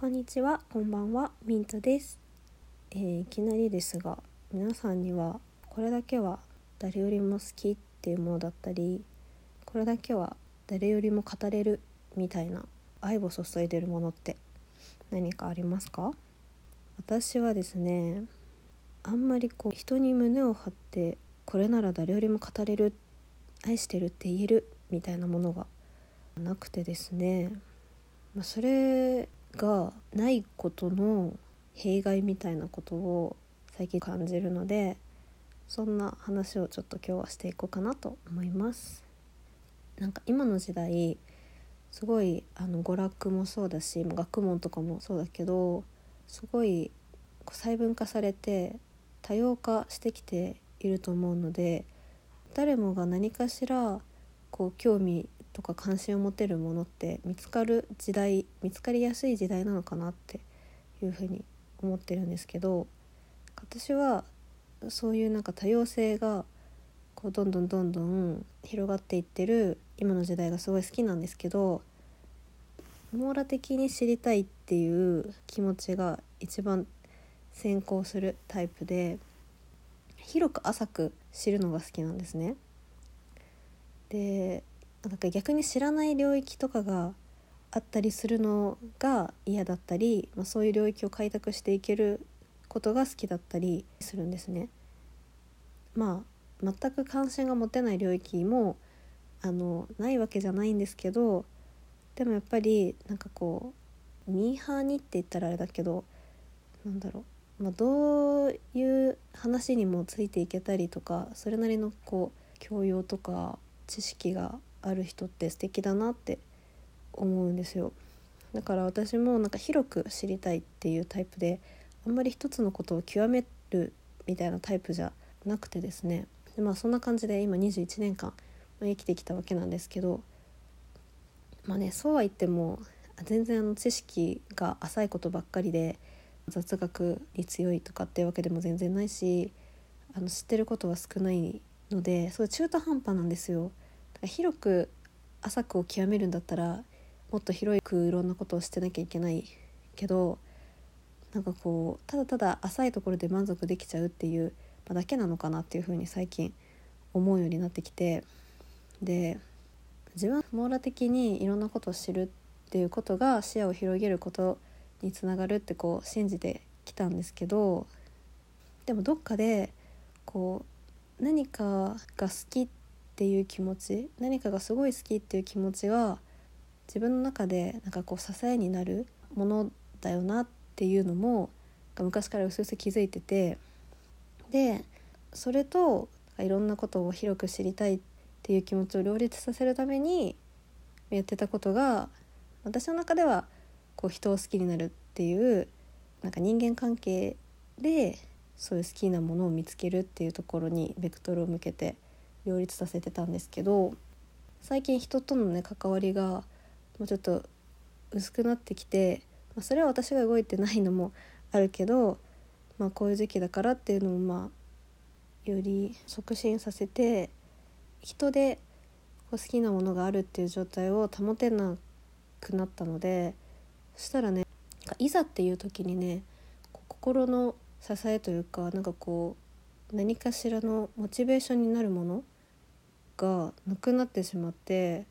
こんにちは、こんばんは、ミントです、えーいきなりですが、皆さんにはこれだけは誰よりも好きっていうものだったり、これだけは誰よりも語れるみたいな愛を注いでるものって何かありますか？私はですね、あんまりこう人に胸を張ってこれなら誰よりも語れる、愛してるって言えるみたいなものがなくてですね、まあ、それがないことの弊害みたいなことを最近感じるのでそんな話をちょっと今日はしていこうかなと思います。なんか今の時代すごいあの娯楽もそうだし学問とかもそうだけどすごい細分化されて多様化してきていると思うので誰もが何かしらこう興味とか関心を持てるものって見つかる時代見つかりやすい時代なのかなっていうふうに思ってるんですけど私はそういうなんか多様性がこうどんどんどんどん広がっていってる今の時代がすごい好きなんですけど網羅的に知りたいっていう気持ちが一番先行するタイプで広く浅く知るのが好きなんですね。でなんか逆に知らない領域とかがあったりするのが嫌だったり、まあ、そういう領域を開拓していけることが好きだったりするんですね。まあ全く関心が持てない領域もあのないわけじゃないんですけどでもやっぱりなんかこうミーハーにって言ったらあれだけどなんだろう、まあ、どういう話にもついていけたりとかそれなりのこう教養とか知識がある人って素敵だなって思うんですよだから私もなんか広く知りたいっていうタイプであんまり一つのことを極めるみたいなタイプじゃなくてですねでまあそんな感じで今21年間生きてきたわけなんですけどまあねそうは言っても全然あの知識が浅いことばっかりで雑学に強いとかっていうわけでも全然ないしあの知ってることは少ないのですごい中途半端なんですよ。広く浅くを極めるんだったらもっと広くいろんなことをしてなきゃいけないけどなんかこうただただ浅いところで満足できちゃうっていう、だけなのかなっていうふうに最近思うようになってきてで自分は網羅的にいろんなことを知るっていうことが視野を広げることにつながるってこう信じてきたんですけどでもどっかでこう何かが好きっていう気持ち何かがすごい好きっていう気持ちが自分の中でなんかこう支えになるものだよなっていうのも昔からうすうす気づいててでそれといろんなことを広く知りたいっていう気持ちを両立させるためにやってたことが私の中ではこう人を好きになるっていうなんか人間関係でそういう好きなものを見つけるっていうところにベクトルを向けて両立させてたんですけど最近人とのね関わりがもうちょっと薄くなってきて、まあ、それは私が動いてないのもあるけど、まあ、こういう時期だからっていうのもまあより促進させて人でこう好きなものがあるっていう状態を保てなくなったのでそしたらねいざっていう時にね心の支えというかなんかこう何かしらのモチベーションになるものがなくなってしまって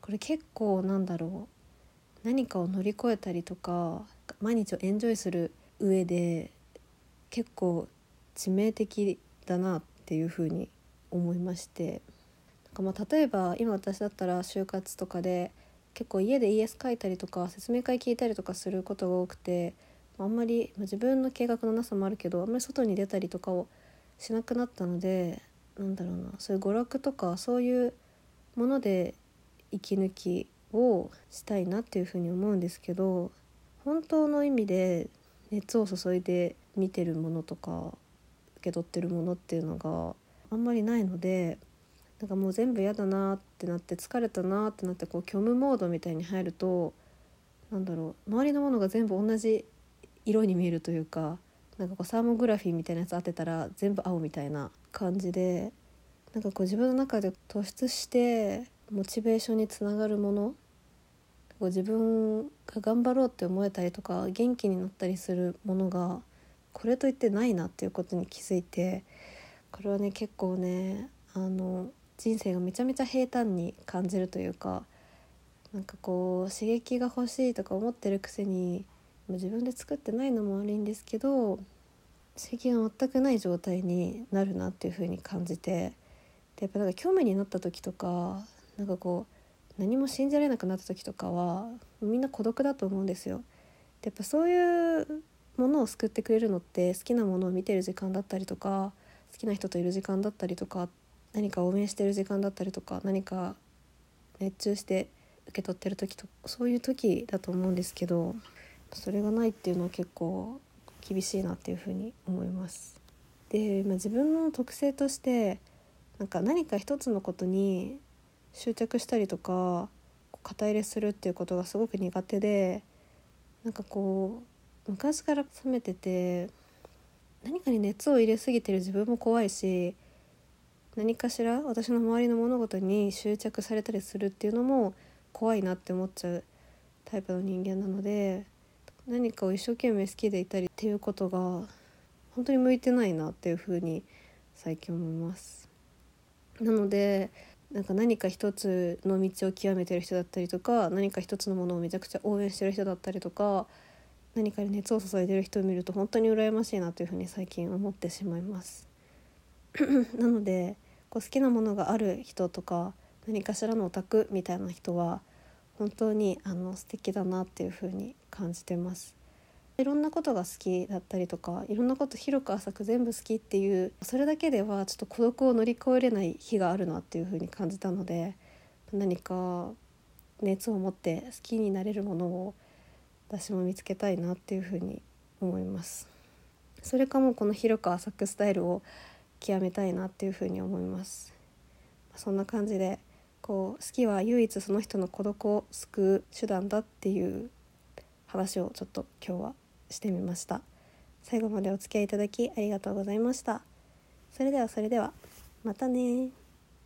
これ結構なんだろう何かを乗り越えたりとか毎日をエンジョイする上で結構致命的だなっていうふうに思いましてなんかま例えば今私だったら就活とかで結構家で ES 書いたりとか説明会聞いたりとかすることが多くてあんまりま自分の計画のなさもあるけどあんまり外に出たりとかをしなくなったのでなんだろうなそういう娯楽とかそういうもので息抜きをしたいなっていうふうに思うんですけど本当の意味で熱を注いで見てるものとか受け取ってるものっていうのがあんまりないのでなんかもう全部嫌だなってなって疲れたなってなってこう虚無モードみたいに入るとなんだろう周りのものが全部同じ色に見えるというかなんかこうサーモグラフィーみたいなやつ当てたら全部青みたいな感じでなんかこう自分の中で突出してモチベーションにつながるものこう自分が頑張ろうって思えたりとか元気になったりするものがこれといってないなっていうことに気づいてこれはね結構ねあの人生がめちゃめちゃ平坦に感じるというかなんかこう刺激が欲しいとか思ってるくせに自分で作ってないのも悪いんですけど刺激が全くない状態になるなっていう風に感じてでやっぱなんか興味になった時とかなんかこう何も信じられなくなった時とかはみんな孤独だと思うんですよ。でやっぱそういうものを救ってくれるのって好きなものを見てる時間だったりとか好きな人といる時間だったりとか何か応援してる時間だったりとか何か熱中して受け取ってる時とそういう時だと思うんですけどそれがないっていうのは結構厳しいなっていうふうに思います。で、まあ、自分の特性としてなんか何か一つのことに執着したりとか肩入れするっていうことがすごく苦手でなんかこう昔から冷めてて何かに熱を入れすぎてる自分も怖いし何かしら私の周りの物事に執着されたりするっていうのも怖いなって思っちゃうタイプの人間なので何かを一生懸命好きでいたりっていうことが本当に向いてないなっていうふうに最近思います。なのでなんか何か一つの道を極めてる人だったりとか何か一つのものをめちゃくちゃ応援してる人だったりとか何かに熱を注いでる人を見ると本当に羨ましいなというふうに最近思ってしまいます。なのでこう好きなものがある人とか何かしらのオタクみたいな人は本当にあの素敵だなっていう風に感じてます。いろんなことが好きだったりとかいろんなこと広く浅く全部好きっていうそれだけではちょっと孤独を乗り越えれない日があるなっていう風に感じたので何か熱を持って好きになれるものを私も見つけたいなっていう風に思います。それかもこの広く浅くスタイルを極めたいなっていう風に思います。そんな感じでこう好きは唯一その人の孤独を救う手段だっていう話をちょっと今日はしてみました。最後までお付き合いいただきありがとうございました。それではそれではまたね